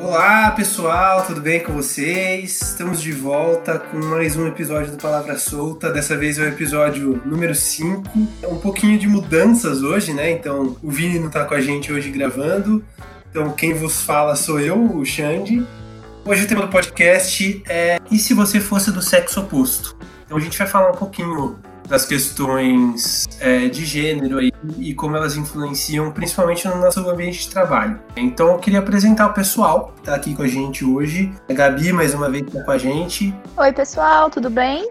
Olá pessoal, tudo bem com vocês? Estamos de volta com mais um episódio do Palavra Solta. Dessa vez é o episódio número 5. É um pouquinho de mudanças hoje, né? Então o Vini não tá com a gente hoje gravando. Então quem vos fala sou eu, o Xande. Hoje o tema do podcast é E se você fosse do sexo oposto? Então a gente vai falar um pouquinho das questões é, de gênero aí, e como elas influenciam principalmente no nosso ambiente de trabalho. Então eu queria apresentar o pessoal que está aqui com a gente hoje. A Gabi, mais uma vez, está com a gente. Oi, pessoal, tudo bem?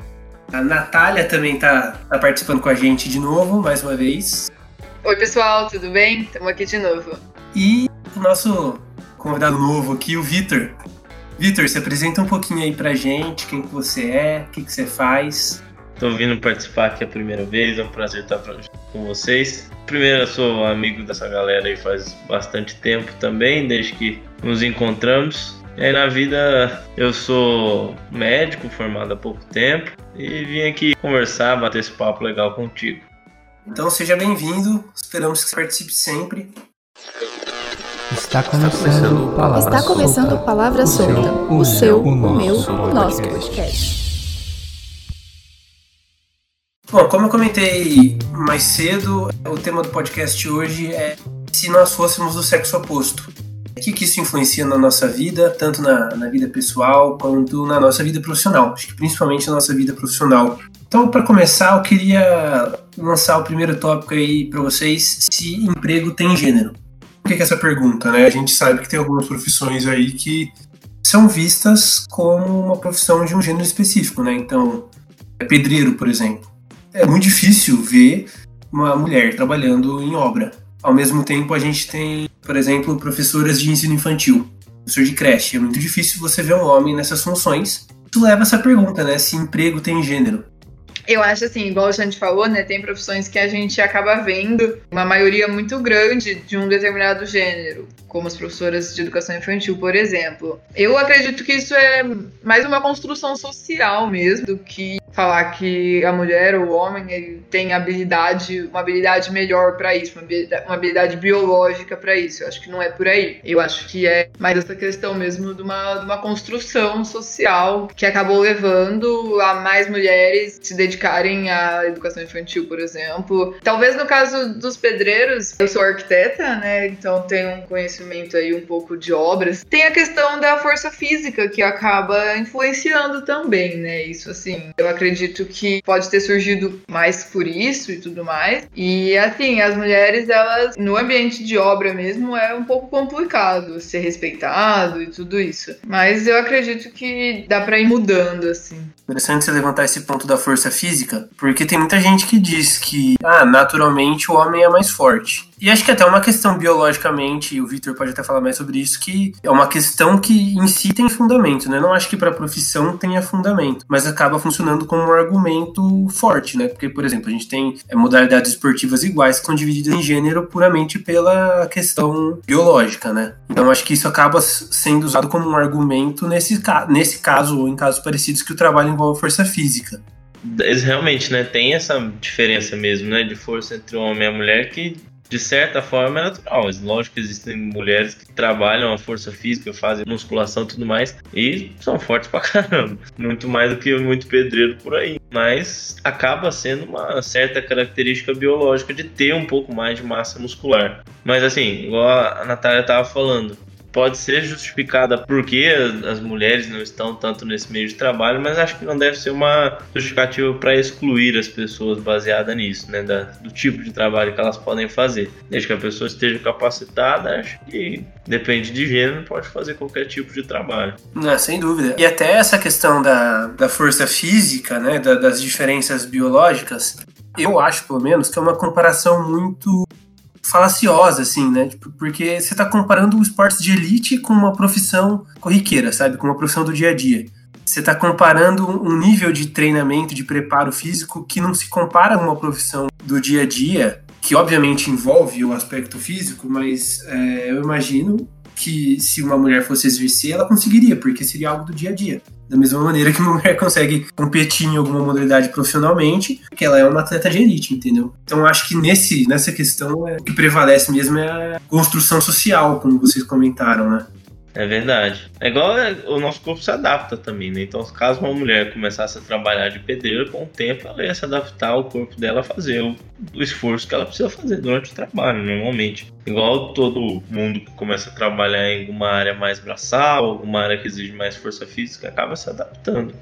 A Natália também está tá participando com a gente de novo, mais uma vez. Oi, pessoal, tudo bem? Estamos aqui de novo. E o nosso convidado novo aqui, o Vitor. Vitor, se apresenta um pouquinho aí pra gente, quem que você é, o que, que você faz. Tô vindo participar aqui a primeira vez, é um prazer estar com vocês. Primeiro, eu sou amigo dessa galera aí faz bastante tempo também, desde que nos encontramos. E aí na vida eu sou médico, formado há pouco tempo, e vim aqui conversar, bater esse papo legal contigo. Então seja bem-vindo, esperamos que você participe sempre. Está começando o Palavra Está começando o Palavra Solta, o seu, o meu, o nosso podcast. Bom, como eu comentei mais cedo, o tema do podcast hoje é se nós fôssemos do sexo oposto. O que, que isso influencia na nossa vida, tanto na, na, vida pessoal quanto na nossa vida profissional? Acho que principalmente na nossa vida profissional. Então, para começar, eu queria lançar o primeiro tópico aí para vocês: se emprego tem gênero. Por que, que essa pergunta, né? A gente sabe que tem algumas profissões aí que são vistas como uma profissão de um gênero específico, né? Então, é pedreiro, por exemplo é muito difícil ver uma mulher trabalhando em obra. Ao mesmo tempo, a gente tem, por exemplo, professoras de ensino infantil, professor de creche. É muito difícil você ver um homem nessas funções. Isso leva a essa pergunta, né? Se emprego tem gênero. Eu acho assim, igual a gente falou, né? Tem profissões que a gente acaba vendo uma maioria muito grande de um determinado gênero, como as professoras de educação infantil, por exemplo. Eu acredito que isso é mais uma construção social mesmo do que falar que a mulher ou o homem ele tem habilidade, uma habilidade melhor para isso, uma habilidade, uma habilidade biológica para isso. Eu acho que não é por aí. Eu acho que é mais essa questão mesmo de uma, de uma construção social que acabou levando a mais mulheres se dedicarem à educação infantil, por exemplo. Talvez no caso dos pedreiros, eu sou arquiteta, né? Então tenho um conhecimento aí um pouco de obras. Tem a questão da força física que acaba influenciando também, né? Isso assim, eu acredito que pode ter surgido mais por isso e tudo mais. E assim, as mulheres, elas, no ambiente de obra mesmo, é um pouco complicado ser respeitado e tudo isso. Mas eu acredito que dá pra ir mudando, assim. Interessante você levantar esse ponto da força física, porque tem muita gente que diz que, ah, naturalmente o homem é mais forte. E acho que até uma questão biologicamente, e o Victor pode até falar mais sobre isso, que é uma questão que em si tem fundamento, né? Não acho que para a profissão tenha fundamento, mas acaba funcionando como um argumento forte, né? Porque, por exemplo, a gente tem é, modalidades esportivas iguais que são divididas em gênero puramente pela questão biológica, né? Então acho que isso acaba sendo usado como um argumento nesse, nesse caso ou em casos parecidos que o trabalho envolve força física. Realmente, né, tem essa diferença mesmo, né, de força entre o homem e a mulher que de certa forma é natural. Mas lógico que existem mulheres que trabalham a força física, fazem musculação e tudo mais, e são fortes pra caramba. Muito mais do que muito pedreiro por aí. Mas acaba sendo uma certa característica biológica de ter um pouco mais de massa muscular. Mas assim, igual a Natália tava falando, pode ser justificada porque as mulheres não estão tanto nesse meio de trabalho, mas acho que não deve ser uma justificativa para excluir as pessoas baseada nisso, né? Da, do tipo de trabalho que elas podem fazer. Desde que a pessoa esteja capacitada, acho que depende de gênero, pode fazer qualquer tipo de trabalho. Não, sem dúvida. E até essa questão da, da força física, né? Da, das diferenças biológicas, eu acho, pelo menos, que é uma comparação muito falaciosa, assim, né? Tipo, porque você tá comparando o esporte de elite com uma profissão corriqueira, sabe? Com uma profissão do dia a dia. Você tá comparando um nível de treinamento, de preparo físico que não se compara a uma profissão do dia a dia, que obviamente envolve o aspecto físico, mas é, eu imagino que se uma mulher fosse exercer, ela conseguiria, porque seria algo do dia a dia. Da mesma maneira que uma mulher consegue competir em alguma modalidade profissionalmente, que ela é uma atleta de elite, entendeu? Então acho que nesse, nessa questão é, o que prevalece mesmo é a construção social, como vocês comentaram, né? É verdade. É igual é, o nosso corpo se adapta também, né? Então, caso uma mulher começasse a trabalhar de pedreiro, com o tempo ela ia se adaptar ao corpo dela a fazer o, o esforço que ela precisa fazer durante o trabalho, normalmente. Igual todo mundo que começa a trabalhar em alguma área mais braçal, alguma área que exige mais força física, acaba se adaptando.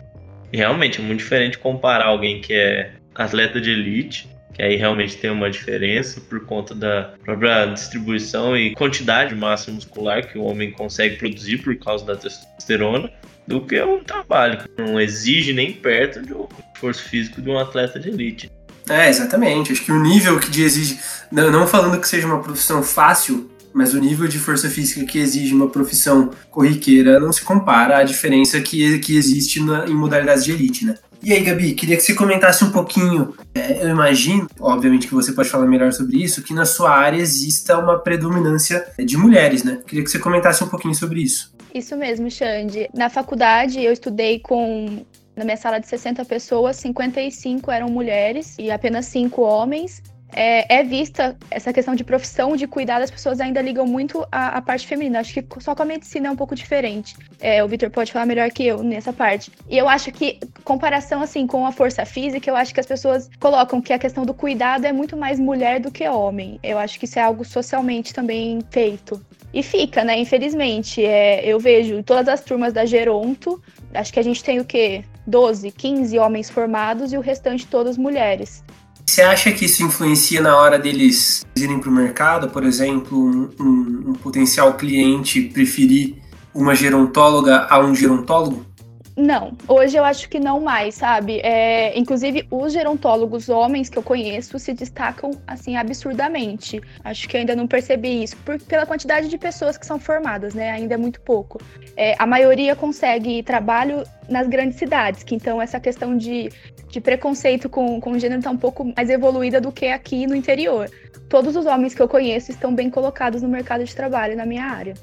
E realmente é muito diferente comparar alguém que é atleta de elite que aí realmente tem uma diferença por conta da própria distribuição e quantidade de massa muscular que o homem consegue produzir por causa da testosterona, do que um trabalho que não exige nem perto do esforço físico de um atleta de elite. É, exatamente. Acho que o nível que exige, não, não falando que seja uma profissão fácil, mas o nível de força física que exige uma profissão corriqueira não se compara à diferença que, que existe na, em modalidades de elite, né? E aí, Gabi, queria que você comentasse um pouquinho. É, eu imagino, obviamente que você pode falar melhor sobre isso, que na sua área exista uma predominância de mulheres, né? Queria que você comentasse um pouquinho sobre isso. Isso mesmo, Xande. Na faculdade eu estudei com na minha sala de 60 pessoas, 55 eram mulheres e apenas 5 homens é, é, vista essa questão de profissão, de cuidar das pessoas, ainda ligam muito à, parte feminina. Acho que só com a medicina é um pouco diferente. É, o Victor pode falar melhor que eu nessa parte. E eu acho que, comparação assim com a força física, eu acho que as pessoas colocam que a questão do cuidado é muito mais mulher do que homem. Eu acho que isso é algo socialmente também feito. E fica, né? Infelizmente. É, eu vejo todas as turmas da Geronto, acho que a gente tem o quê? 12, 15 homens formados e o restante todas mulheres. Você acha que isso influencia na hora deles irem para o mercado? Por exemplo, um, um, potencial cliente preferir uma gerontóloga a um gerontólogo? Não, hoje eu acho que não mais, sabe? É, inclusive, os gerontólogos homens que eu conheço se destacam, assim, absurdamente. Acho que ainda não percebi isso, por, pela quantidade de pessoas que são formadas, né? Ainda é muito pouco. É, a maioria consegue trabalho nas grandes cidades, que então essa questão de de preconceito com, com o gênero está um pouco mais evoluída do que aqui no interior. Todos os homens que eu conheço estão bem colocados no mercado de trabalho na minha área.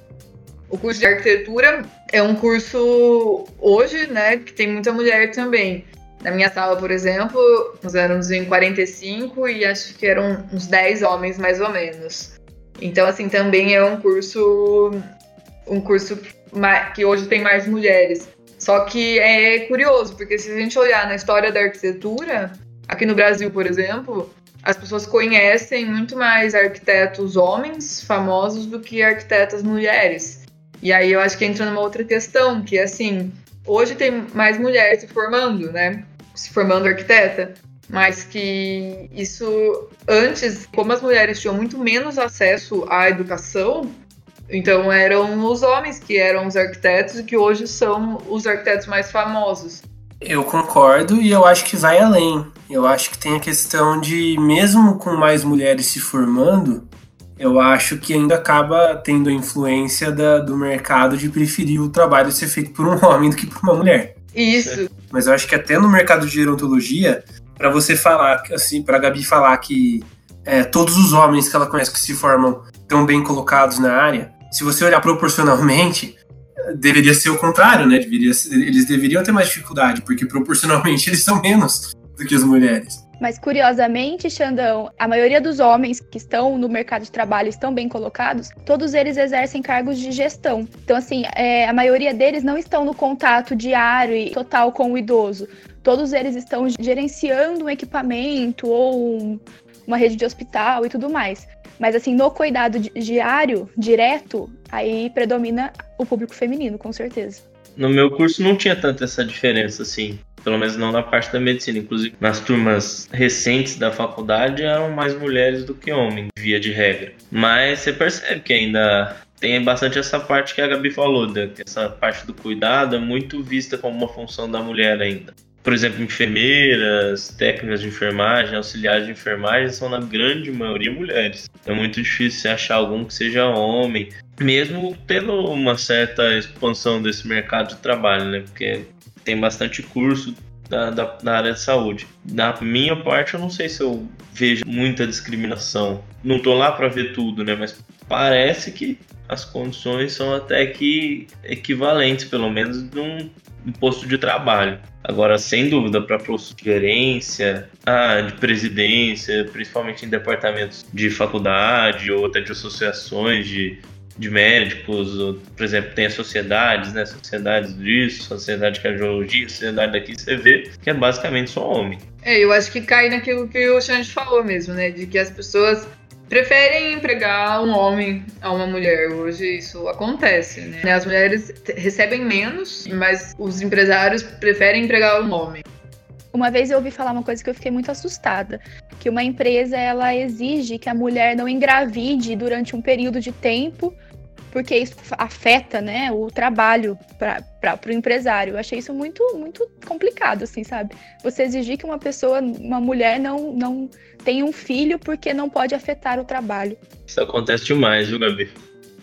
O curso de arquitetura é um curso hoje, né, que tem muita mulher também. Na minha sala, por exemplo, nós éramos em 45 e acho que eram uns 10 homens mais ou menos. Então, assim, também é um curso um curso que hoje tem mais mulheres. Só que é curioso, porque se a gente olhar na história da arquitetura, aqui no Brasil, por exemplo, as pessoas conhecem muito mais arquitetos homens famosos do que arquitetas mulheres. E aí eu acho que entra numa outra questão, que é assim, hoje tem mais mulheres se formando, né? Se formando arquiteta, mas que isso antes, como as mulheres tinham muito menos acesso à educação, então eram os homens que eram os arquitetos e que hoje são os arquitetos mais famosos. Eu concordo e eu acho que vai além. Eu acho que tem a questão de, mesmo com mais mulheres se formando, eu acho que ainda acaba tendo a influência da, do mercado de preferir o trabalho ser feito por um homem do que por uma mulher. Isso. Mas eu acho que até no mercado de gerontologia, para você falar, assim, para Gabi falar que é, todos os homens que ela conhece que se formam estão bem colocados na área, se você olhar proporcionalmente, deveria ser o contrário, né? Deveria, eles deveriam ter mais dificuldade, porque proporcionalmente eles são menos do que as mulheres. Mas curiosamente, Xandão, a maioria dos homens que estão no mercado de trabalho estão bem colocados, todos eles exercem cargos de gestão. Então, assim, é, a maioria deles não estão no contato diário e total com o idoso. Todos eles estão gerenciando um equipamento ou um, uma rede de hospital e tudo mais. Mas assim, no cuidado diário, direto, aí predomina o público feminino, com certeza. No meu curso não tinha tanta essa diferença, assim. Pelo menos não na parte da medicina. Inclusive, nas turmas recentes da faculdade eram mais mulheres do que homens, via de regra. Mas você percebe que ainda tem bastante essa parte que a Gabi falou, né? essa parte do cuidado é muito vista como uma função da mulher ainda por exemplo, enfermeiras, técnicas de enfermagem, auxiliares de enfermagem são na grande maioria mulheres. É muito difícil achar algum que seja homem, mesmo tendo uma certa expansão desse mercado de trabalho, né? Porque tem bastante curso da, da, área de saúde. Da minha parte, eu não sei se eu vejo muita discriminação. Não tô lá para ver tudo, né? Mas parece que as condições são até que equivalentes, pelo menos num posto de trabalho. Agora, sem dúvida, para posto de gerência, ah, de presidência, principalmente em departamentos de faculdade ou até de associações de, de médicos, ou, por exemplo, tem as sociedades, né? Sociedades disso, sociedade de cardiologia, sociedade daqui, você vê que é basicamente só homem. É, eu acho que cai naquilo que o Xande falou mesmo, né? De que as pessoas preferem empregar um homem a uma mulher. Hoje isso acontece, né? As mulheres recebem menos, mas os empresários preferem empregar um homem. Uma vez eu ouvi falar uma coisa que eu fiquei muito assustada, que uma empresa ela exige que a mulher não engravide durante um período de tempo, porque isso afeta, né, o trabalho para o empresário. Eu achei isso muito muito complicado, assim, sabe? Você exigir que uma pessoa, uma mulher não não tenha um filho porque não pode afetar o trabalho. Isso acontece demais, viu, Gabi?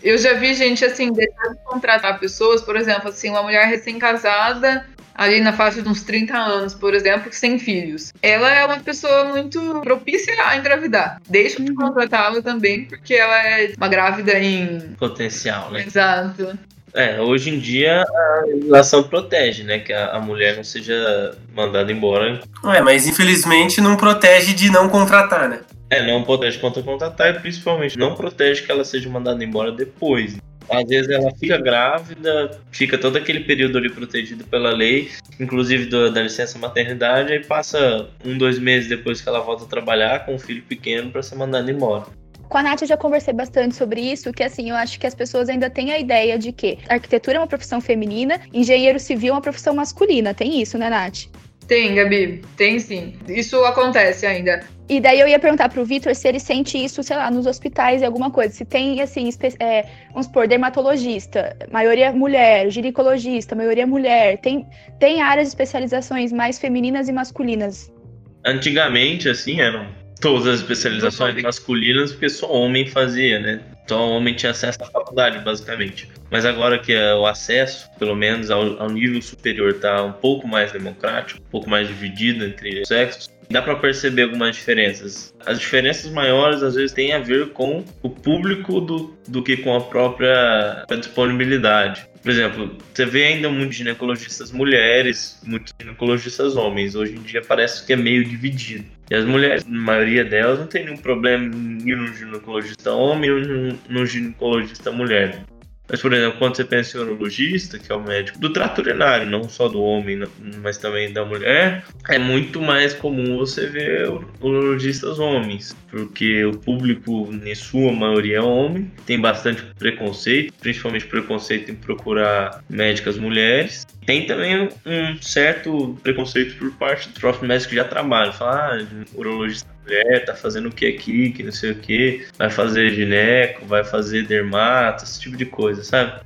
Eu já vi gente assim deixar de contratar pessoas, por exemplo, assim, uma mulher recém-casada ali na faixa de uns 30 anos, por exemplo, sem filhos. Ela é uma pessoa muito propícia a engravidar. Deixa de uhum. contratá-la também, porque ela é uma grávida em. Potencial, né? Exato. É, hoje em dia a legislação protege, né? Que a, a, mulher não seja mandada embora. É, mas infelizmente não protege de não contratar, né? É, não protege contra contratar e principalmente não protege que ela seja mandada embora depois. Às vezes ela fica grávida, fica todo aquele período ali protegido pela lei, inclusive do, da licença maternidade, aí passa um, dois meses depois que ela volta a trabalhar com um filho pequeno para ser mandada embora. Com a Nath eu já conversei bastante sobre isso, que assim, eu acho que as pessoas ainda têm a ideia de que arquitetura é uma profissão feminina, engenheiro civil é uma profissão masculina. Tem isso, né, Nath? Tem, Gabi, tem sim. Isso acontece ainda. E daí eu ia perguntar pro Vitor se ele sente isso, sei lá, nos hospitais e alguma coisa. Se tem, assim, é, vamos supor, dermatologista, maioria mulher, ginecologista, maioria mulher. Tem, tem áreas de especializações mais femininas e masculinas? Antigamente, assim, eram todas as especializações masculinas, porque só homem fazia, né? Só homem tinha acesso à faculdade, basicamente. Mas agora que é o acesso, pelo menos ao, ao nível superior, está um pouco mais democrático, um pouco mais dividido entre os sexos, dá para perceber algumas diferenças. As diferenças maiores às vezes têm a ver com o público do, do que com a própria disponibilidade. Por exemplo, você vê ainda muitos ginecologistas mulheres, muitos ginecologistas homens. Hoje em dia parece que é meio dividido. E as mulheres, a maioria delas, não tem nenhum problema em ir no ginecologista homem ou no ginecologista mulher. Mas, por exemplo, quando você pensa em urologista, que é o médico do trato urinário, não só do homem, mas também da mulher, é muito mais comum você ver urologistas homens, porque o público, em sua maioria, é homem, tem bastante preconceito, principalmente preconceito em procurar médicas mulheres. Tem também um certo preconceito por parte dos próprios médicos que já trabalham. Fala, ah, urologista mulher, tá fazendo o que aqui, que não sei o que, vai fazer gineco, vai fazer dermato, esse tipo de coisa, sabe?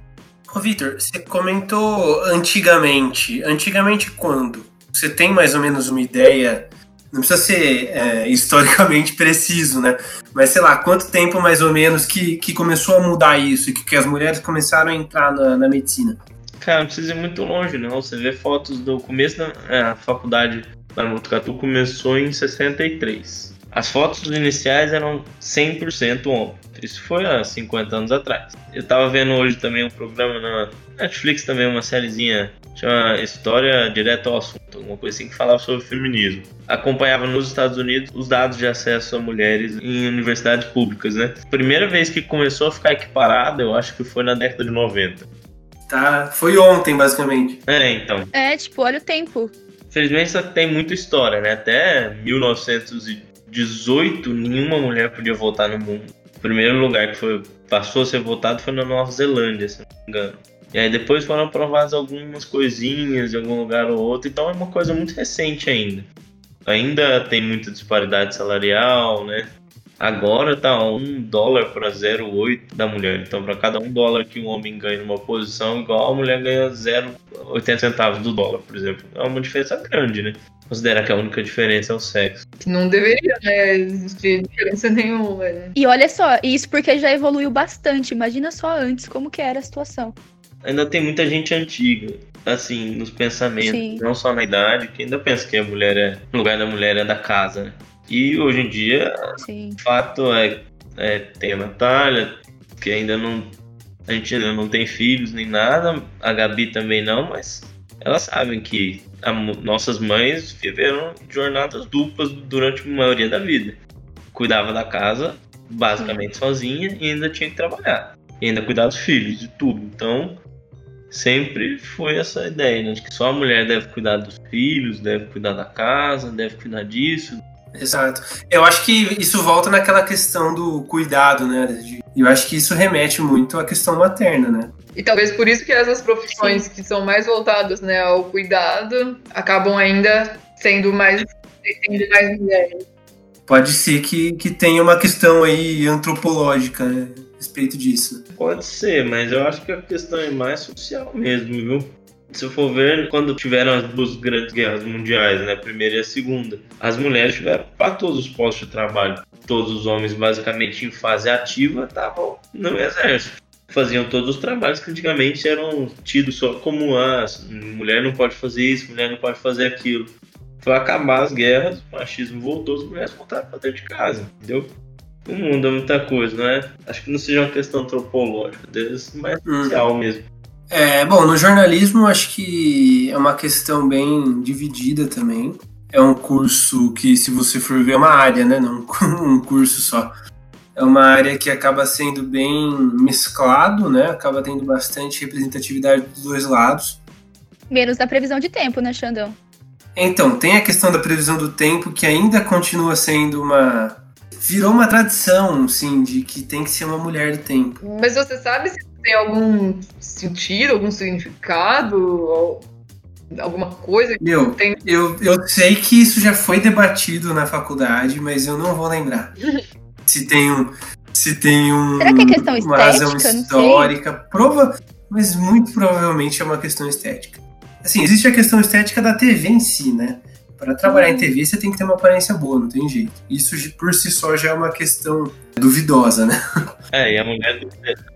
Ô Vitor, você comentou antigamente. Antigamente quando? Você tem mais ou menos uma ideia? Não precisa ser é, historicamente preciso, né? Mas sei lá, quanto tempo mais ou menos que, que começou a mudar isso e que, que as mulheres começaram a entrar na, na medicina? Cara, não precisa ir muito longe, não. Você vê fotos do começo da é, faculdade no Botucatu começou em 63. As fotos iniciais eram 100% homem. Isso foi há 50 anos atrás. Eu tava vendo hoje também um programa na Netflix, também uma sériezinha, chama História Direto ao Assunto, alguma coisa assim que falava sobre feminismo. Acompanhava nos Estados Unidos os dados de acesso a mulheres em universidades públicas, né? Primeira vez que começou a ficar equiparado, eu acho que foi na década de 90. Tá, foi ontem, basicamente. É, então. É, tipo, olha o tempo. Felizmente tem muita história, né? Até 1900 18, nenhuma mulher podia votar no mundo. O primeiro lugar que foi, passou a ser votado foi na Nova Zelândia, se não me engano. E aí depois foram aprovadas algumas coisinhas em algum lugar ou outro, então é uma coisa muito recente ainda. Ainda tem muita disparidade salarial, né? Agora tá um dólar para 0,8 da mulher. Então, para cada um dólar que um homem ganha numa posição, igual a mulher ganha 0,80 centavos do dólar, por exemplo. É uma diferença grande, né? Considerar que a única diferença é o sexo. Não deveria, né, existir diferença nenhuma, né? E olha só, isso porque já evoluiu bastante. Imagina só antes como que era a situação. Ainda tem muita gente antiga, assim, nos pensamentos, Sim. não só na idade, que ainda pensa que a mulher é. O lugar da mulher é da casa, né? E hoje em dia, Sim. o fato é, é tem a Natália, que ainda não. A gente ainda não tem filhos nem nada, a Gabi também não, mas elas sabem que a, nossas mães viveram jornadas duplas durante a maioria da vida. Cuidava da casa, basicamente sozinha, e ainda tinha que trabalhar. e ainda cuidar dos filhos, de tudo. Então, sempre foi essa ideia, né? De que só a mulher deve cuidar dos filhos, deve cuidar da casa, deve cuidar disso. Exato. Eu acho que isso volta naquela questão do cuidado, né? Eu acho que isso remete muito à questão materna, né? E talvez por isso que essas profissões que são mais voltadas né, ao cuidado acabam ainda sendo mais, tendo mais mulheres. Pode ser que, que tenha uma questão aí antropológica né, a respeito disso. Pode ser, mas eu acho que a questão é mais social mesmo, viu? Se for ver, quando tiveram as duas grandes guerras mundiais, né, a primeira e a segunda, as mulheres tiveram para todos os postos de trabalho. Todos os homens, basicamente, em fase ativa, estavam no exército. Faziam todos os trabalhos que antigamente eram tidos só como ah, mulher não pode fazer isso, mulher não pode fazer aquilo. Foi acabar as guerras, o machismo voltou, as mulheres voltaram para dentro de casa, entendeu? O mundo é muita coisa, não é? Acho que não seja uma questão antropológica, deve ser mais Hum. social mesmo. É, bom, no jornalismo acho que é uma questão bem dividida também. É um curso que, se você for ver, é uma área, né? Não um curso só. É uma área que acaba sendo bem mesclado, né? Acaba tendo bastante representatividade dos dois lados. Menos da previsão de tempo, né, Xandão? Então, tem a questão da previsão do tempo que ainda continua sendo uma. Virou uma tradição, sim, de que tem que ser uma mulher do tempo. Mas você sabe se tem algum sentido, algum significado, ou alguma coisa que Meu, tem? eu, eu sei que isso já foi debatido na faculdade, mas eu não vou lembrar. Se tem um. Se tem um. Será que é questão uma razão histórica. Prova, mas muito provavelmente é uma questão estética. Assim, existe a questão estética da TV em si, né? Para trabalhar em TV, você tem que ter uma aparência boa, não tem jeito. Isso por si só já é uma questão duvidosa, né? É, e a mulher, do,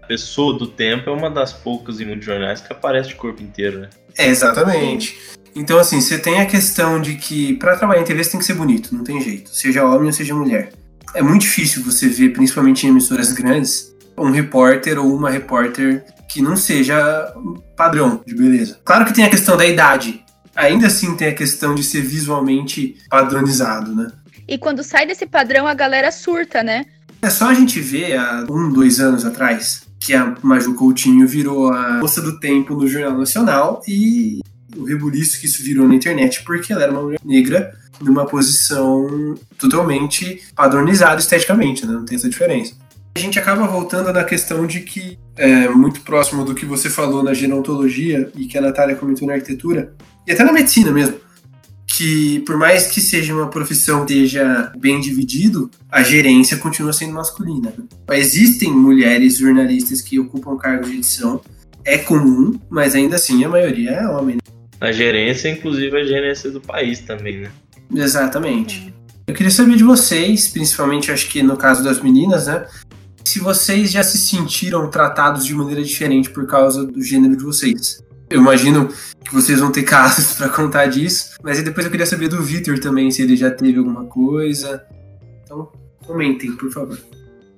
a pessoa do tempo é uma das poucas em muitos jornais que aparece de corpo inteiro, né? É, exatamente. Então, assim, você tem a questão de que para trabalhar em TV você tem que ser bonito, não tem jeito, seja homem ou seja mulher. É muito difícil você ver, principalmente em emissoras grandes, um repórter ou uma repórter que não seja padrão de beleza. Claro que tem a questão da idade. Ainda assim tem a questão de ser visualmente padronizado, né? E quando sai desse padrão, a galera surta, né? É só a gente ver há um, dois anos atrás que a Maju Coutinho virou a moça do tempo no Jornal Nacional e o rebuliço que isso virou na internet porque ela era uma mulher negra numa posição totalmente padronizada esteticamente, né? Não tem essa diferença. A gente acaba voltando na questão de que é muito próximo do que você falou na gerontologia e que a Natália comentou na arquitetura e até na medicina mesmo que por mais que seja uma profissão esteja bem dividido, a gerência continua sendo masculina. Existem mulheres jornalistas que ocupam cargos de edição, é comum, mas ainda assim a maioria é homem. né? A gerência, inclusive a gerência do país também, né? Exatamente. Eu queria saber de vocês, principalmente acho que no caso das meninas, né? Se vocês já se sentiram tratados de maneira diferente por causa do gênero de vocês. Eu imagino que vocês vão ter casos pra contar disso, mas depois eu queria saber do Victor também, se ele já teve alguma coisa. Então, comentem, por favor.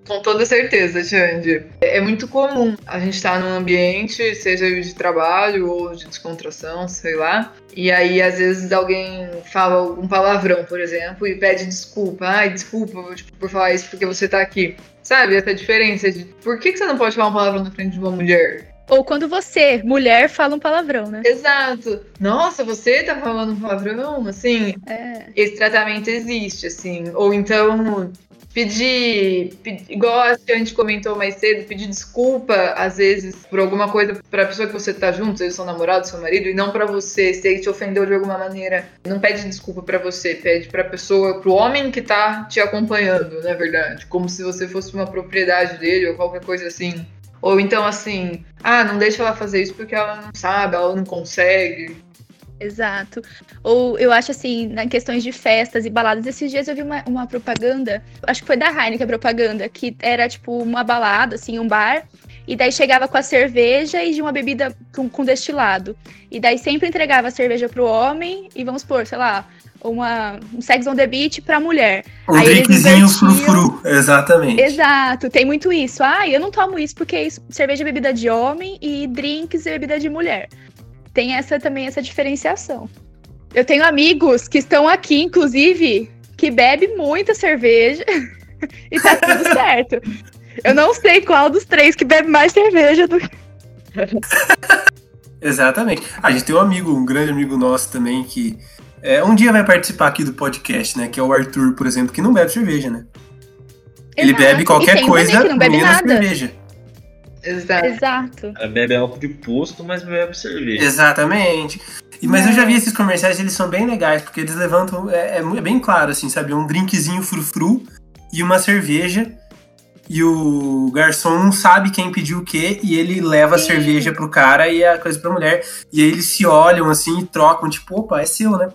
Com toda certeza, Xande. É muito comum a gente estar num ambiente, seja de trabalho ou de descontração, sei lá. E aí, às vezes, alguém fala algum palavrão, por exemplo, e pede desculpa. Ai, desculpa tipo, por falar isso porque você tá aqui. Sabe, essa diferença de por que, que você não pode falar um palavrão na frente de uma mulher? Ou quando você, mulher, fala um palavrão, né? Exato. Nossa, você tá falando um palavrão? Assim, É. esse tratamento existe, assim. Ou então, pedir, pedir igual a a gente comentou mais cedo, pedir desculpa, às vezes, por alguma coisa pra pessoa que você tá junto, seja seu namorado, seu marido, e não pra você, se ele te ofendeu de alguma maneira. Não pede desculpa pra você, pede pra pessoa, pro homem que tá te acompanhando, na verdade. Como se você fosse uma propriedade dele ou qualquer coisa assim. Ou então assim, ah, não deixa ela fazer isso porque ela não sabe, ela não consegue. Exato. Ou eu acho assim, na questões de festas e baladas, esses dias eu vi uma, uma propaganda, acho que foi da Heineken a propaganda, que era tipo uma balada, assim, um bar, e daí chegava com a cerveja e de uma bebida com, com destilado. E daí sempre entregava a cerveja pro homem e vamos pôr, sei lá, uma, um sex on the beach pra mulher. Um Aí drinkzinho frufru, exatamente. Exato, tem muito isso. Ah, eu não tomo isso porque isso, cerveja é bebida de homem e drinks é bebida de mulher. Tem essa também essa diferenciação. Eu tenho amigos que estão aqui, inclusive, que bebe muita cerveja e tá tudo certo. Eu não sei qual dos três que bebe mais cerveja do que. Exatamente. A gente tem um amigo, um grande amigo nosso também, que é, um dia vai participar aqui do podcast, né? Que é o Arthur, por exemplo, que não bebe cerveja, né? Ele Exato. bebe E qualquer coisa que não bebe menos nada. cerveja. Exato. Exato. Ela bebe álcool de posto, mas bebe cerveja. Exatamente. E, mas eu já vi esses comerciais, eles são bem legais, porque eles levantam. É, é é bem claro, assim, sabe? Um drinkzinho frufru e uma cerveja. E o garçom não sabe quem pediu o quê, e ele leva a Sim. cerveja pro cara e a coisa pra mulher. E aí eles se olham assim e trocam, tipo, opa, é seu, né?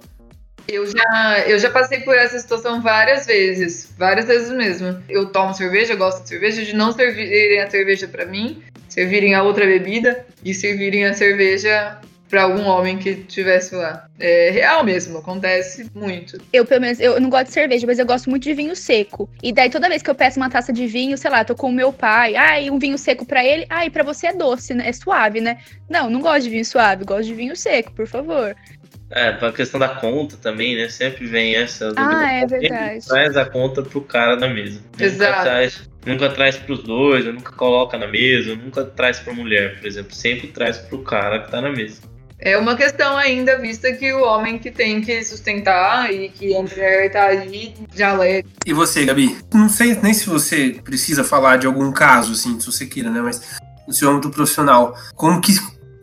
Eu já, eu já passei por essa situação várias vezes, várias vezes mesmo. Eu tomo cerveja, gosto de cerveja, de não servirem a cerveja pra mim, servirem a outra bebida e servirem a cerveja pra algum homem que estivesse lá. É real mesmo, acontece muito. Eu, pelo menos, eu não gosto de cerveja, mas eu gosto muito de vinho seco. E daí, toda vez que eu peço uma taça de vinho, sei lá, tô com o meu pai, ai, um vinho seco pra ele, ai, pra você é doce, né? É suave, né? Não, não gosto de vinho suave, gosto de vinho seco, por favor. É, pra questão da conta também, né? Sempre vem essa. dúvida. Ah, é verdade. Traz a conta pro cara na mesa. Nunca Exato. traz, nunca traz pros dois, ou nunca coloca na mesa, ou nunca traz pra mulher, por exemplo. Sempre traz pro cara que tá na mesa. É uma questão ainda, vista que o homem que tem que sustentar e que a mulher tá ali já leva. E você, Gabi? Não sei nem se você precisa falar de algum caso, assim, se você queira, né? Mas no seu âmbito profissional, como que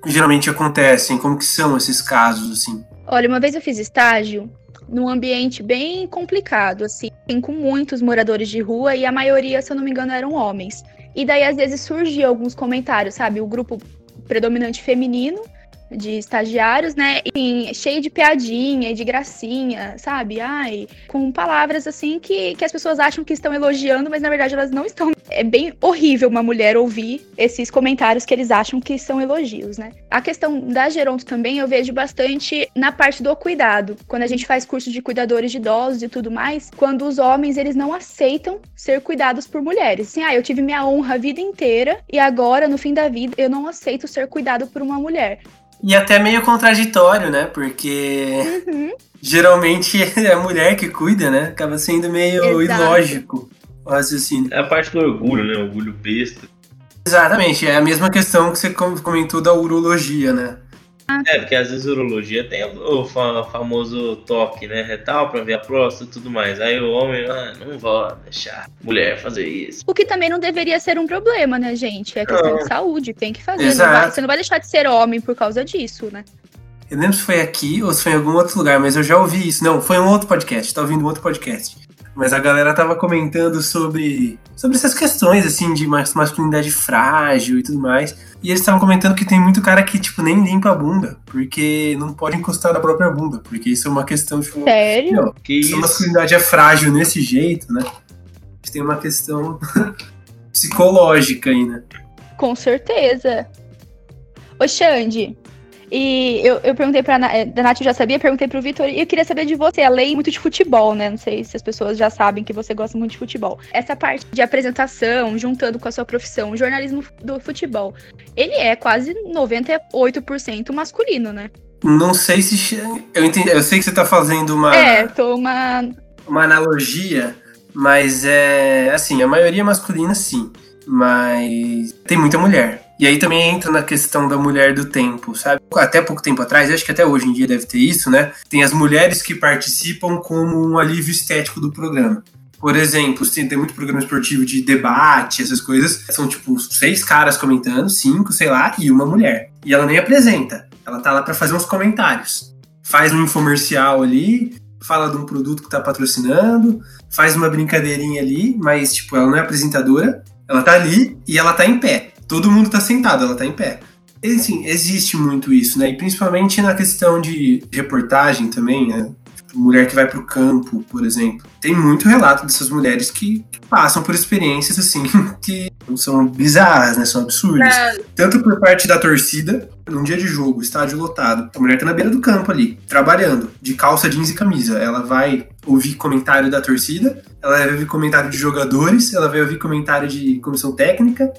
geralmente acontecem? Como que são esses casos, assim? Olha, uma vez eu fiz estágio num ambiente bem complicado, assim, com muitos moradores de rua e a maioria, se eu não me engano, eram homens. E daí, às vezes, surgiam alguns comentários, sabe? O grupo predominante feminino de estagiários, né? E cheio de piadinha e de gracinha, sabe? Ai, com palavras assim que, que as pessoas acham que estão elogiando, mas na verdade elas não estão. É bem horrível uma mulher ouvir esses comentários que eles acham que são elogios, né? A questão da geronto também eu vejo bastante na parte do cuidado. Quando a gente faz curso de cuidadores de idosos e tudo mais, quando os homens eles não aceitam ser cuidados por mulheres. Assim, ah, eu tive minha honra a vida inteira e agora no fim da vida eu não aceito ser cuidado por uma mulher. E até meio contraditório, né? Porque Uhum. geralmente é a mulher que cuida, né? Acaba sendo meio Exato. ilógico o raciocínio. É a parte do orgulho, né? Orgulho besta. Exatamente, é a mesma questão que você com- comentou da urologia, né? É, porque às vezes a urologia tem o fa- famoso toque, né? Retal pra ver a próstata e tudo mais. Aí o homem, ah, não vou deixar mulher fazer isso. O que também não deveria ser um problema, né, gente? É questão Não. de saúde, tem que fazer. Não Exato. vai- você não vai deixar de ser homem por causa disso, né? Eu lembro se foi aqui ou se foi em algum outro lugar, mas eu já ouvi isso. Não, foi um outro podcast, tá ouvindo um outro podcast. Mas a galera tava comentando sobre, sobre essas questões, assim, de mas- masculinidade frágil e tudo mais. E eles estavam comentando que tem muito cara que, tipo, nem limpa a bunda, porque não pode encostar na própria bunda, porque isso é uma questão, tipo, Sério? não, Que se a isso? masculinidade é frágil desse jeito, né? Tem uma questão psicológica aí, né? Com certeza. Ô, Xande, e eu, eu perguntei pra eh, da Nath, eu já sabia, perguntei pro Vitor, e eu queria saber de você. A lei muito de futebol, né? Não sei se as pessoas já sabem que você gosta muito de futebol. Essa parte de apresentação, juntando com a sua profissão, o jornalismo do futebol, ele é quase 98% masculino, né? Não sei se. Eu, entendi, eu sei que você tá fazendo uma. É, tô uma. uma analogia, mas é assim, a maioria masculina sim, mas tem muita mulher. E aí também entra na questão da mulher do tempo, sabe? Até pouco tempo atrás, acho que até hoje em dia deve ter isso, né? Tem as mulheres que participam como um alívio estético do programa. Por exemplo, tem, muito programa esportivo de debate, essas coisas. São tipo seis caras comentando, cinco, sei lá, e uma mulher. E ela nem apresenta. Ela tá lá pra fazer uns comentários. Faz um infomercial ali, fala de um produto que tá patrocinando, faz uma brincadeirinha ali, mas, tipo, ela não é apresentadora, ela tá ali e ela tá em pé. Todo mundo tá sentado, ela tá em pé. E, assim, existe muito isso, né? E principalmente na questão de reportagem também, né? Tipo, mulher que vai pro campo, por exemplo. Tem muito relato dessas mulheres que, que passam por experiências, assim, que são bizarras, né? São absurdas. Tanto por parte da torcida, num dia de jogo, estádio lotado. A mulher tá na beira do campo ali, trabalhando, de calça jeans e camisa. Ela vai ouvir comentário da torcida, ela vai ouvir comentário de jogadores, ela vai ouvir comentário de comissão técnica,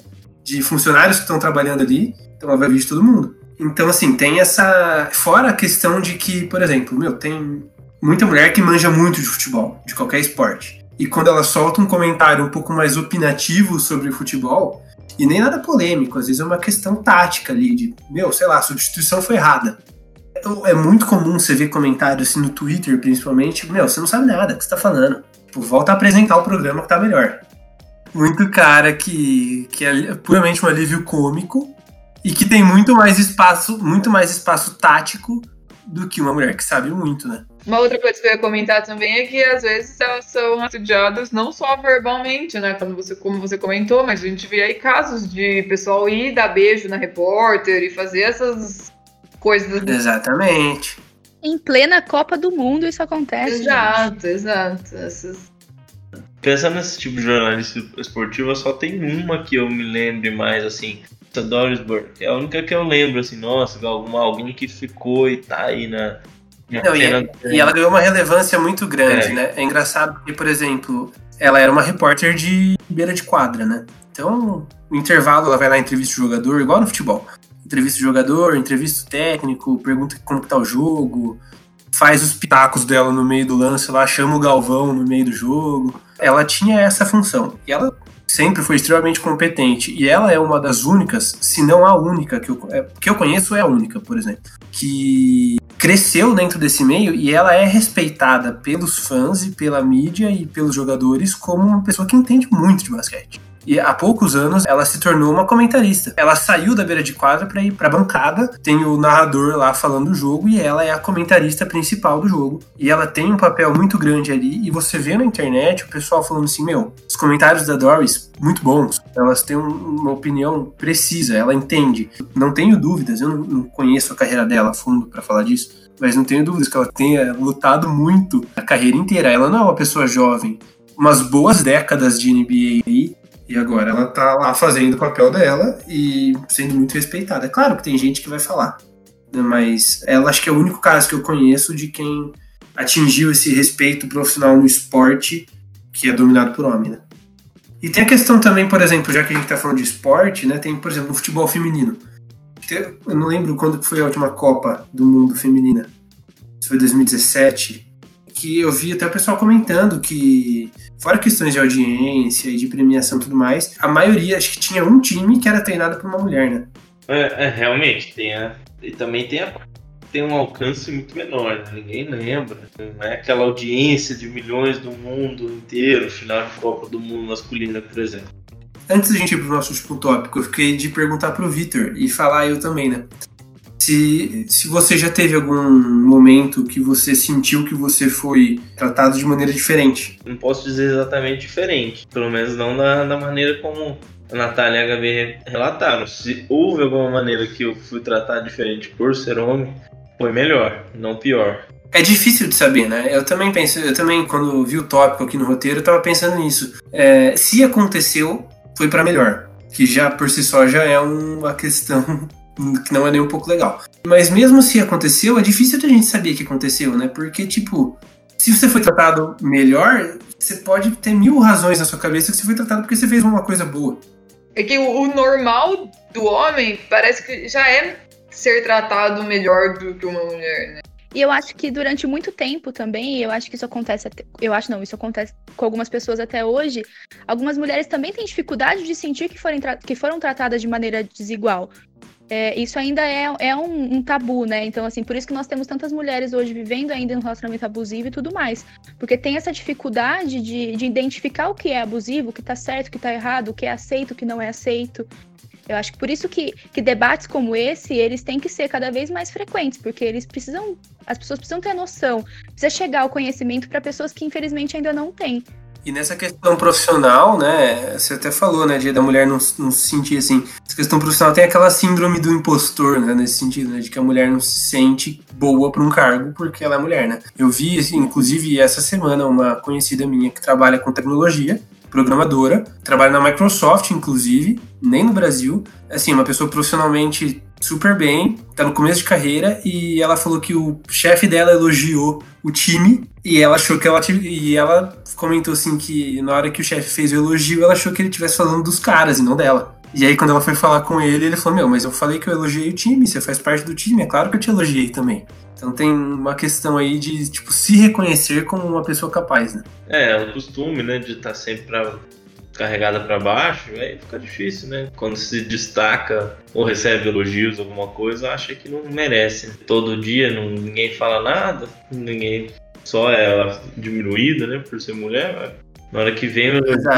de funcionários que estão trabalhando ali. Então ela vai ouvir de todo mundo. Então, assim, tem essa. Fora a questão de que, por exemplo, meu, tem muita mulher que manja muito de futebol, de qualquer esporte. e quando ela solta um comentário um pouco mais opinativo sobre futebol, e nem nada polêmico, às vezes é uma questão tática ali, de, meu, sei lá, a substituição foi errada. É muito comum você ver comentários assim no Twitter, principalmente, meu, você não sabe nada, o que você tá falando. Tipo, volta a apresentar o programa que tá melhor. Muito cara que, que é puramente um alívio cômico e que tem muito mais espaço, muito mais espaço tático do que uma mulher que sabe muito, né? Uma outra coisa que eu ia comentar também é que às vezes elas são assediadas não só verbalmente, né? Como você, como você comentou, mas a gente vê aí casos de pessoal ir dar beijo na repórter e fazer essas coisas. Exatamente. Em plena Copa do Mundo isso acontece. Exato, gente. exato. Essas... Pensando nesse tipo de jornalista esportiva, só tem uma que eu me lembre mais assim. A Doris Burke. É a única que eu lembro, assim, nossa, alguma, alguém que ficou e tá aí na, não, e, é, e, ela ganhou uma relevância muito grande, é. né? É engraçado porque, por exemplo, ela era uma repórter de beira de quadra, né? Então, no intervalo, ela vai lá entrevista o jogador, igual no futebol. Entrevista o jogador, entrevista o técnico, pergunta como que tá o jogo, faz os pitacos dela no meio do lance lá, chama o Galvão no meio do jogo. Ela tinha essa função. E ela sempre foi extremamente competente. E ela é uma das únicas, se não a única, que eu, é, que eu conheço é a única, por exemplo, que cresceu dentro desse meio e ela é respeitada pelos fãs e pela mídia e pelos jogadores como uma pessoa que entende muito de basquete. E há poucos anos ela se tornou uma comentarista. Ela saiu da beira de quadra para ir para bancada. Tem o narrador lá falando o jogo e ela é a comentarista principal do jogo. E ela tem um papel muito grande ali. E você vê na internet o pessoal falando assim: Meu, os comentários da Doris, muito bons. Elas têm uma opinião precisa, ela entende. Não tenho dúvidas, eu não conheço a carreira dela a fundo para falar disso mas não tenho dúvidas que ela tenha lutado muito a carreira inteira. Ela não é uma pessoa jovem. Umas boas décadas de NBA aí, e agora ela tá lá fazendo o papel dela e sendo muito respeitada. É claro que tem gente que vai falar, né, mas ela acho que é o único caso que eu conheço de quem atingiu esse respeito profissional no esporte que é dominado por homem, né? E tem a questão também, por exemplo, já que a gente tá falando de esporte, né? Tem, por exemplo, o futebol feminino. Eu não lembro quando foi a última Copa do Mundo feminina. Se foi 2017 que eu vi até o pessoal comentando que, fora questões de audiência e de premiação e tudo mais, a maioria, acho que tinha um time que era treinado por uma mulher, né? É, é realmente, tem a, e também tem, a, tem um alcance muito menor, né? ninguém lembra. Não é aquela audiência de milhões do mundo inteiro, final de Copa do Mundo masculina, por exemplo. Antes da gente ir pro nosso último tópico, eu fiquei de perguntar pro Vitor e falar eu também, né? Se, se você já teve algum momento que você sentiu que você foi tratado de maneira diferente. Não posso dizer exatamente diferente, pelo menos não da, da maneira como a Natália e a HB relataram. Se houve alguma maneira que eu fui tratado diferente por ser homem, foi melhor, não pior. É difícil de saber, né? Eu também penso, eu também, quando vi o tópico aqui no roteiro, eu tava pensando nisso. É, se aconteceu, foi para melhor. Que já por si só já é uma questão que não é nem um pouco legal. Mas mesmo se aconteceu, é difícil de a gente saber que aconteceu, né? Porque, tipo, se você foi tratado melhor, você pode ter mil razões na sua cabeça que você foi tratado porque você fez uma coisa boa. É que o normal do homem parece que já é ser tratado melhor do que uma mulher, né? E eu acho que durante muito tempo também, eu acho que isso acontece, até, eu acho não, isso acontece com algumas pessoas até hoje, algumas mulheres também têm dificuldade de sentir que, forem que foram tratadas de maneira desigual é, isso ainda é, é um, um, tabu, né? Então, assim, por isso que nós temos tantas mulheres hoje vivendo ainda no relacionamento abusivo e tudo mais. Porque tem essa dificuldade de, de identificar o que é abusivo, o que tá certo, o que tá errado, o que é aceito, o que não é aceito. Eu acho que por isso que, que debates como esse, eles têm que ser cada vez mais frequentes, porque eles precisam, as pessoas precisam ter noção, precisa chegar ao conhecimento para pessoas que infelizmente ainda não têm. E nessa questão profissional, né, você até falou, né, de da mulher não, não se sentir assim. Essa questão profissional tem aquela síndrome do impostor, né, nesse sentido, né, de que a mulher não se sente boa para um cargo porque ela é mulher, né. Eu vi, assim, inclusive, essa semana, uma conhecida minha que trabalha com tecnologia, programadora, trabalha na Microsoft, inclusive, nem no Brasil. Assim, uma pessoa profissionalmente super bem, tá no começo de carreira e ela falou que o chefe dela elogiou o time e ela achou que ela e ela comentou assim que na hora que o chefe fez o elogio, ela achou que ele estivesse falando dos caras e não dela. E aí, quando ela foi falar com ele, ele falou: Meu, mas eu falei que eu elogiei o time, você faz parte do time, é claro que eu te elogiei também. Então tem uma questão aí de, tipo, se reconhecer como uma pessoa capaz, né? É, é o costume, né, de estar tá sempre pra, carregada para baixo, aí fica difícil, né? Quando se destaca ou recebe elogios, alguma coisa, acha que não merece. Todo dia não, ninguém fala nada, ninguém só é ela diminuída, né, por ser mulher. Na hora que vem o elogio,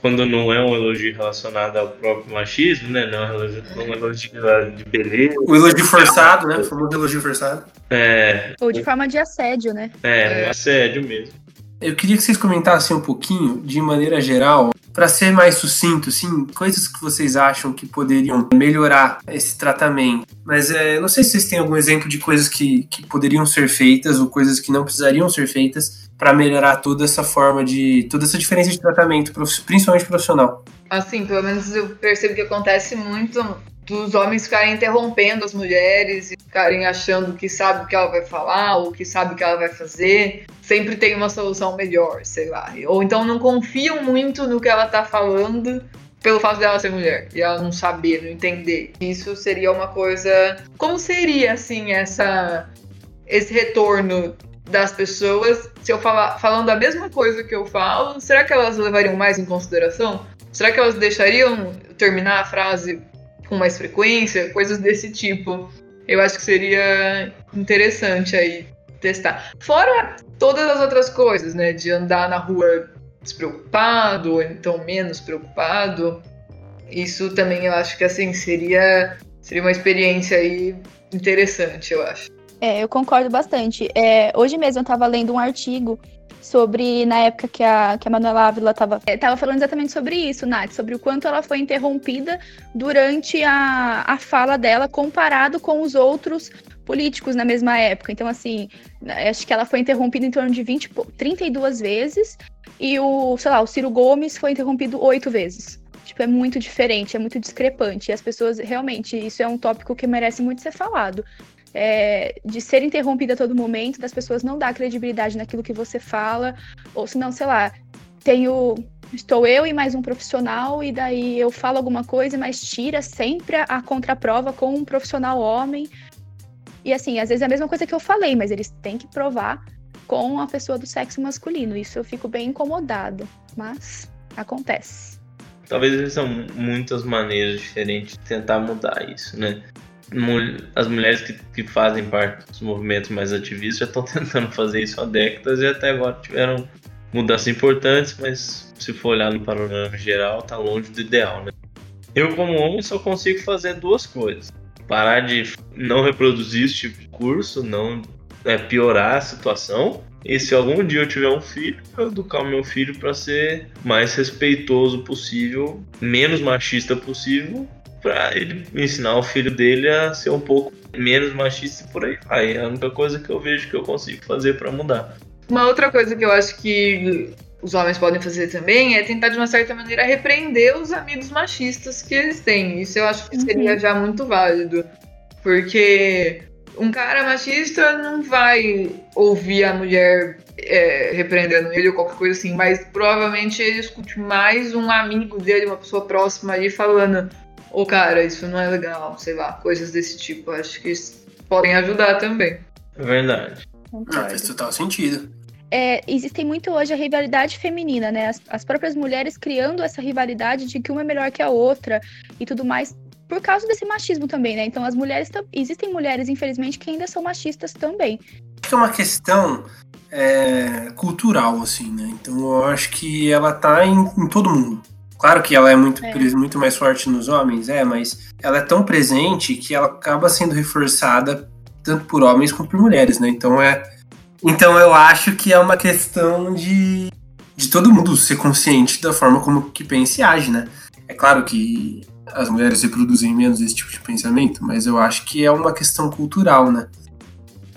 quando não é um elogio relacionado ao próprio machismo, né? Não é um elogio, um elogio de beleza. O elogio forçado, né? O famoso elogio forçado. É. Ou de forma de assédio, né? É, é, assédio mesmo. Eu queria que vocês comentassem um pouquinho, de maneira geral, para ser mais sucinto, sim, coisas que vocês acham que poderiam melhorar esse tratamento. Mas é, não sei se vocês têm algum exemplo de coisas que, que poderiam ser feitas ou coisas que não precisariam ser feitas para melhorar toda essa forma de. toda essa diferença de tratamento, principalmente profissional. Assim, pelo menos eu percebo que acontece muito dos homens ficarem interrompendo as mulheres e ficarem achando que sabe o que ela vai falar ou que sabe o que ela vai fazer. Sempre tem uma solução melhor, sei lá. Ou então não confiam muito no que ela tá falando pelo fato dela ser mulher e ela não saber, não entender. Isso seria uma coisa. Como seria, assim, essa esse retorno das pessoas se eu falar falando a mesma coisa que eu falo? Será que elas levariam mais em consideração? Será que elas deixariam terminar a frase com mais frequência, coisas desse tipo. Eu acho que seria interessante aí testar. Fora todas as outras coisas, né? De andar na rua despreocupado, ou então menos preocupado. Isso também eu acho que assim seria, seria uma experiência aí interessante, eu acho. É, eu concordo bastante. É, hoje mesmo eu estava lendo um artigo sobre, na época que a, que a Manuela Ávila estava é, tava falando exatamente sobre isso, Nath, sobre o quanto ela foi interrompida durante a, a fala dela comparado com os outros políticos na mesma época. Então, assim, acho que ela foi interrompida em torno de 20, 32 vezes e o, sei lá, o Ciro Gomes foi interrompido oito vezes. Tipo, é muito diferente, é muito discrepante. E as pessoas, realmente, isso é um tópico que merece muito ser falado é, de ser interrompida a todo momento, das pessoas não dar credibilidade naquilo que você fala, ou se não, sei lá, tenho. Estou eu e mais um profissional, e daí eu falo alguma coisa, mas tira sempre a, contraprova com um profissional homem. E assim, às vezes é a mesma coisa que eu falei, mas eles têm que provar com a pessoa do sexo masculino. Isso eu fico bem incomodada, mas acontece. Talvez existam muitas maneiras diferentes de tentar mudar isso, né? As mulheres que, que fazem parte dos movimentos mais ativistas já estão tentando fazer isso há décadas e até agora tiveram mudanças importantes, mas se for olhar no panorama geral, está longe do ideal, né? Eu, como homem, só consigo fazer duas coisas: parar de não reproduzir esse tipo de curso, não é, piorar a situação. E se algum dia eu tiver um filho, eu educar o meu filho para ser mais respeitoso possível, menos machista possível para ele ensinar o filho dele a ser um pouco menos machista e por aí vai. É a única coisa que eu vejo que eu consigo fazer para mudar. Uma outra coisa que eu acho que os homens podem fazer também é tentar de uma certa maneira repreender os amigos machistas que eles têm. Isso eu acho que seria uhum. já muito válido. Porque um cara machista não vai ouvir a mulher é, repreendendo ele ou qualquer coisa assim, mas provavelmente ele escute mais um amigo dele, uma pessoa próxima ali, falando: ou cara, isso não é legal, sei lá, coisas desse tipo. Acho que podem ajudar também. É verdade. Não, faz total sentido. É, existem muito hoje a rivalidade feminina, né? As, as, próprias mulheres criando essa rivalidade de que uma é melhor que a outra e tudo mais, por causa desse machismo também, né? Então as mulheres existem mulheres, infelizmente, que ainda são machistas também. Acho que é uma questão é, cultural, assim, né? Então eu acho que ela tá em, em todo mundo. Claro que ela é muito, é. muito mais forte nos homens, é, mas ela é tão presente que ela acaba sendo reforçada tanto por homens quanto por mulheres, né? Então é. Então eu acho que é uma questão de, de todo mundo ser consciente da forma como que pensa e age, né? É claro que as mulheres reproduzem menos esse tipo de pensamento, mas eu acho que é uma questão cultural, né?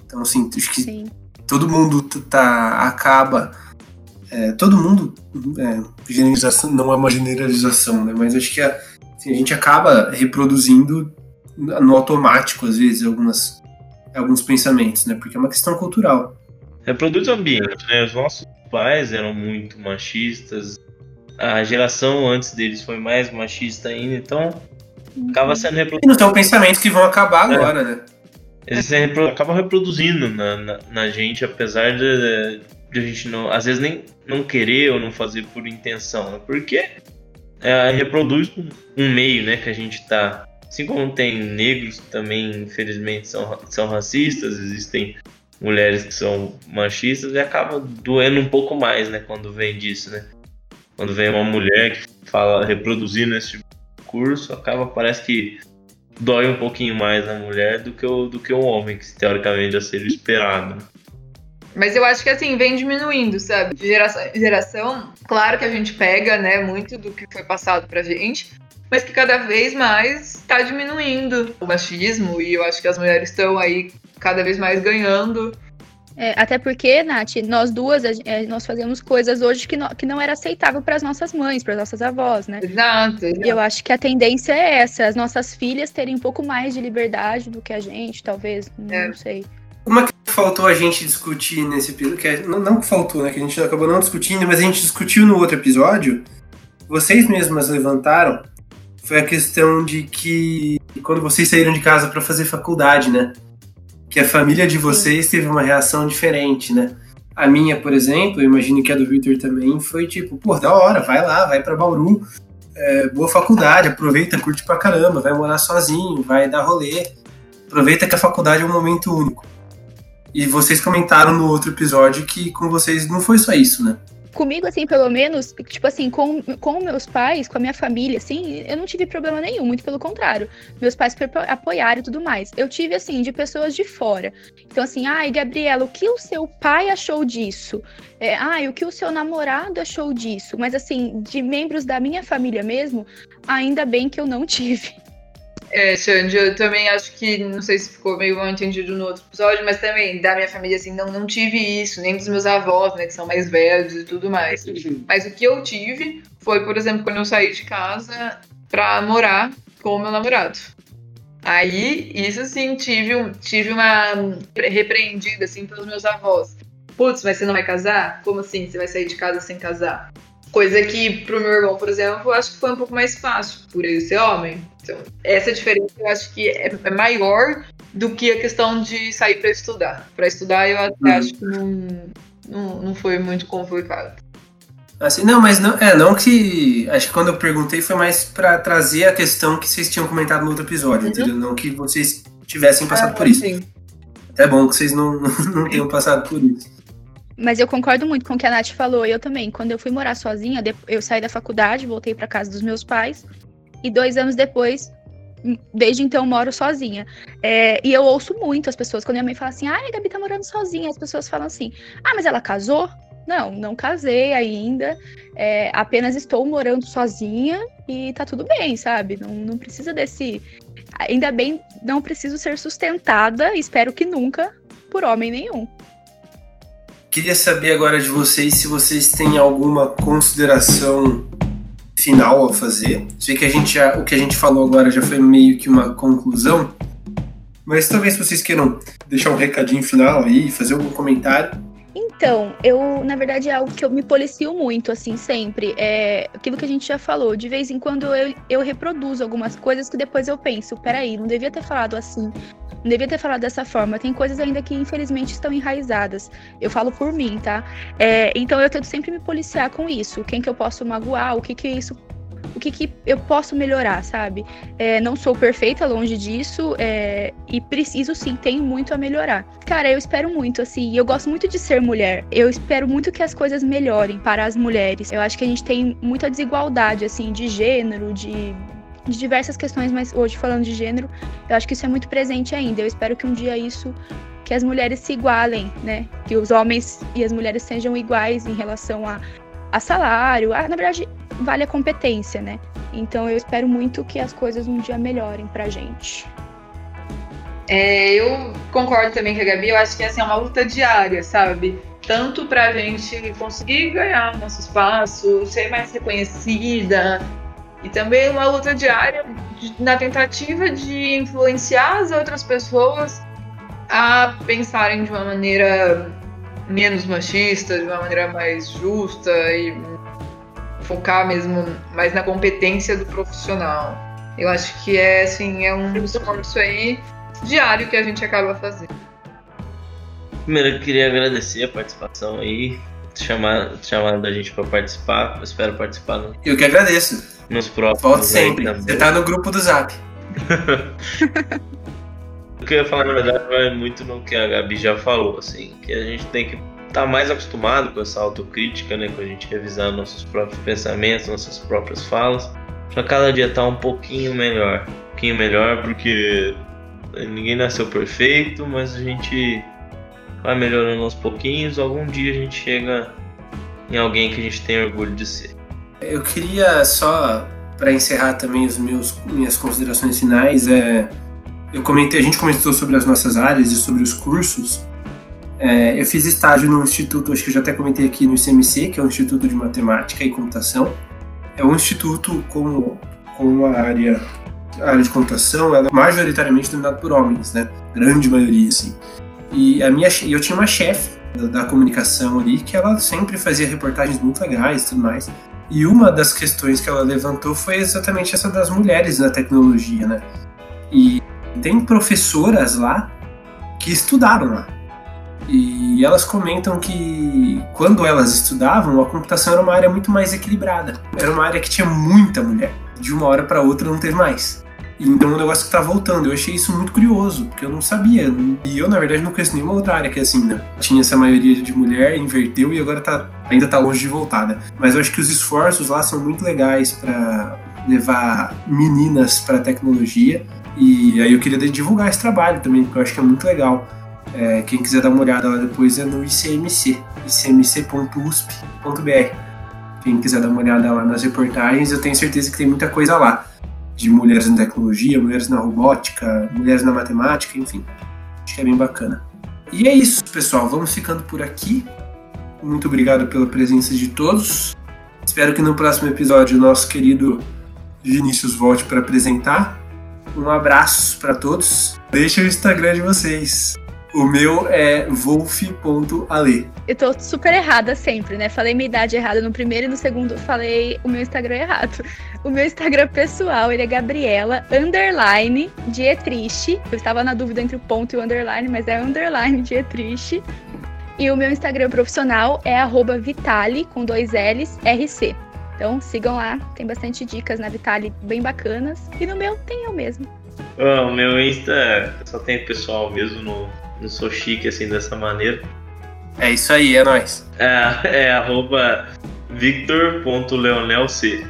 Então, assim, acho que Sim. todo mundo tá, acaba é, todo mundo, é, generalização não é uma generalização, né? Mas acho que a, assim, a gente acaba reproduzindo no automático, às vezes, algumas, alguns pensamentos, né? Porque é uma questão cultural. Reproduz o ambiente, né? Os nossos pais eram muito machistas, a geração antes deles foi mais machista ainda, então acaba sendo E reproduzido. não são pensamentos que vão acabar É. agora, né? Eles repro- acabam reproduzindo na, na, na gente, apesar de, de a gente não, às vezes nem não querer ou não fazer por intenção, né? porque é, reproduz um- meio, né, que a gente tá. Assim como tem negros que também, infelizmente, são, são racistas, existem mulheres que são machistas e acaba doendo um pouco mais, né, quando vem disso, né? Quando vem uma mulher que fala reproduzindo esse de curso, acaba, parece que dói um pouquinho mais na mulher do que o, do que o homem, que teoricamente já seria esperado. Mas eu acho que assim, vem diminuindo, sabe? De geração em geração, claro que a gente pega, né, muito do que foi passado pra gente, mas que cada vez mais tá diminuindo o machismo e eu acho que as mulheres estão aí cada vez mais ganhando. É, até porque, Nath, nós duas, é, nós fazemos coisas hoje que, no- que não era aceitável para as nossas mães, para as nossas avós, né? Exato. E eu acho que a tendência é essa, as nossas filhas terem um pouco mais de liberdade do que a gente, talvez, não É. sei. Uma que faltou a gente discutir nesse episódio, que é- não, não que faltou, né? Que a gente acabou não discutindo, mas a gente discutiu no outro episódio, vocês mesmas levantaram, foi a questão de que quando vocês saíram de casa para fazer faculdade, né? Que a família de vocês teve uma reação diferente, né? A minha, por exemplo, eu imagino que a do Victor também, foi tipo, pô, da hora, vai lá, vai pra Bauru, é, boa faculdade, aproveita, curte pra caramba, vai morar sozinho, vai dar rolê, aproveita que a faculdade é um momento único. E vocês comentaram no outro episódio que com vocês não foi só isso, né? Comigo, assim, pelo menos, tipo assim, com, com meus pais, com a minha família, assim, eu não tive problema nenhum, muito pelo contrário. Meus pais apoiaram e tudo mais. Eu tive, assim, de pessoas de fora. Então, assim, ai, Gabriela, o que o seu pai achou disso? É, ai, o que o seu namorado achou disso? Mas, assim, de membros da minha família mesmo, ainda bem que eu não tive. É, Xande, eu também acho que, não sei se ficou meio mal entendido no outro episódio, mas também da minha família, assim, não, não tive isso, nem dos meus avós, né, que são mais velhos e tudo mais. Mas o que eu tive foi, por exemplo, quando eu saí de casa pra morar com o meu namorado. Aí, isso assim, tive, um- tive uma repreendida, assim, pelos meus avós. Putz, mas você não vai casar? Como assim? Você vai sair de casa sem casar? Coisa que pro meu irmão, por exemplo, eu acho que foi um pouco mais fácil, por ele ser homem. Então, essa diferença eu acho que é, é maior do que a questão de sair pra estudar. Pra estudar, eu até Uhum. acho que não, não, não foi muito complicado. Assim, não, mas não, é, não que. Acho que quando eu perguntei foi mais pra trazer a questão que vocês tinham comentado no outro episódio, Uhum. entendeu? Não que vocês tivessem passado Ah, por isso. sim. É bom que vocês não, não tenham passado por isso. Mas eu concordo muito com o que a Nath falou. Eu também. Quando eu fui morar sozinha, eu saí da faculdade, voltei pra casa dos meus pais. E dois anos depois, desde então, moro sozinha. É, e eu ouço muito as pessoas. Quando minha mãe fala assim, ah, a Gabi tá morando sozinha. As pessoas falam assim, ah, mas ela casou? Não, não casei ainda. É, apenas estou morando sozinha e tá tudo bem, sabe? Não, não precisa desse. Ainda bem, não preciso ser sustentada, espero que nunca, por homem nenhum. Queria saber agora de vocês se vocês têm alguma consideração final a fazer. Sei que a gente já, o que a gente falou agora já foi meio que uma conclusão, mas talvez vocês queiram deixar um recadinho final aí, fazer algum comentário. Então, eu, na verdade, é algo que eu me policio muito, assim, sempre. É aquilo que a gente já falou. De vez em quando eu, eu reproduzo algumas coisas que depois eu penso, peraí, não devia ter falado assim, não devia ter falado dessa forma. Tem coisas ainda que, infelizmente, estão enraizadas. Eu falo por mim, tá? É, então eu tento sempre me policiar com isso. Quem que eu posso magoar, o que que isso. O que, que eu posso melhorar, sabe? É, não sou perfeita, longe disso, é, e preciso sim, tenho muito a melhorar. Cara, eu espero muito, assim, eu gosto muito de ser mulher. Eu espero muito que as coisas melhorem para as mulheres. Eu acho que a gente tem muita desigualdade, assim, de gênero, de, de diversas questões, mas hoje falando de gênero, eu acho que isso é muito presente ainda. Eu espero que um dia isso que as mulheres se igualem, né? Que os homens e as mulheres sejam iguais em relação a, a salário. A, na verdade, vale a competência, né? Então eu espero muito que as coisas um dia melhorem pra gente. É, eu concordo também com a Gabi, eu acho que assim, é uma luta diária, sabe? Tanto pra gente conseguir ganhar nosso espaço, ser mais reconhecida, e também uma luta diária de- na tentativa de influenciar as outras pessoas a pensarem de uma maneira menos machista, de uma maneira mais justa e focar mesmo mais na competência do profissional. Eu acho que é assim, é um esforço aí diário que a gente acaba fazendo. Primeiro eu queria agradecer a participação aí, chamar, chamar da gente para participar. Eu espero participar no, Eu que agradeço. Nos próximos. Volte sempre. Você tá no grupo do Zap. O que eu ia falar, na verdade, vai muito no que a Gabi já falou, assim, que a gente tem que estar mais acostumado com essa autocrítica, né, com a gente revisar nossos próprios pensamentos, nossas próprias falas, pra cada dia estar um pouquinho melhor. Um pouquinho melhor, porque ninguém nasceu perfeito, mas a gente vai melhorando aos pouquinhos, algum dia a gente chega em alguém que a gente tem orgulho de ser. Eu queria só, para encerrar também os meus minhas considerações finais, é, eu comentei, a gente comentou sobre as nossas áreas e sobre os cursos. É, eu fiz estágio no instituto, acho que eu já até comentei aqui no ICMC, que é o Instituto de Matemática e Computação. É um instituto com, com uma área, a área de computação, ela é majoritariamente dominada por homens, né? Grande maioria, assim. E a minha, eu tinha uma chefe da, da comunicação ali que ela sempre fazia reportagens muito legais tudo mais. E uma das questões que ela levantou foi exatamente essa das mulheres na tecnologia, né? E tem professoras lá que estudaram lá. E elas comentam que quando elas estudavam, a computação era uma área muito mais equilibrada. Era uma área que tinha muita mulher. De uma hora para outra não teve mais. Então é um negócio que tá voltando. Eu achei isso muito curioso, porque eu não sabia. E eu, na verdade, não conheço nenhuma outra área que é assim, né? Tinha essa maioria de mulher, inverteu e agora tá, ainda tá longe de voltar, né? Mas eu acho que os esforços lá são muito legais para levar meninas para tecnologia. E aí eu queria divulgar esse trabalho também, porque eu acho que é muito legal. É, quem quiser dar uma olhada lá depois é no ICMC, icmc.usp.br. Quem quiser dar uma olhada lá nas reportagens, eu tenho certeza que tem muita coisa lá. De mulheres na tecnologia, mulheres na robótica, mulheres na matemática, enfim. Acho que é bem bacana. E é isso, pessoal. Vamos ficando por aqui. Muito obrigado pela presença de todos. Espero que no próximo episódio o nosso querido Vinícius volte para apresentar. Um abraço para todos. Deixa o Instagram de vocês. O meu é wolf.ale. Eu tô super errada sempre, né? Falei minha idade errada no primeiro e no segundo falei o meu Instagram errado. O meu Instagram pessoal, ele é Gabriela, underline, Dietrich. Eu estava na dúvida entre o ponto e o underline, mas é underline Dietrich. E o meu Instagram profissional é arroba Vitali, com dois L's, RC. Então sigam lá, tem bastante dicas na Vitali bem bacanas. E no meu tem eu mesmo. Ah, o meu Insta só tem pessoal mesmo, não, não sou chique assim dessa maneira. É isso aí, é nóis. É, é arroba victor.leonelc.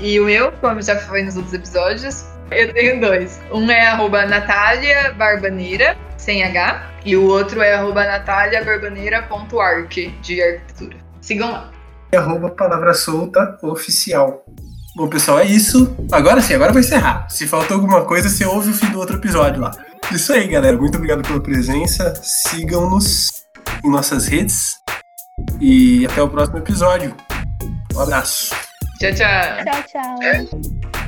E o meu, como já foi nos outros episódios, eu tenho dois. Um é arroba Natália Barbaneira, sem H, e o outro é arroba nataliabarbaneira.arc, de arquitetura. Sigam lá. Arroba palavra solta oficial. Bom, pessoal, é isso. Agora sim, agora eu vou encerrar. Se faltou alguma coisa, você ouve o fim do outro episódio lá. Isso aí, galera. Muito obrigado pela presença. Sigam-nos em nossas redes. E até o próximo episódio. Um abraço. Tchau, tchau. Tchau, tchau.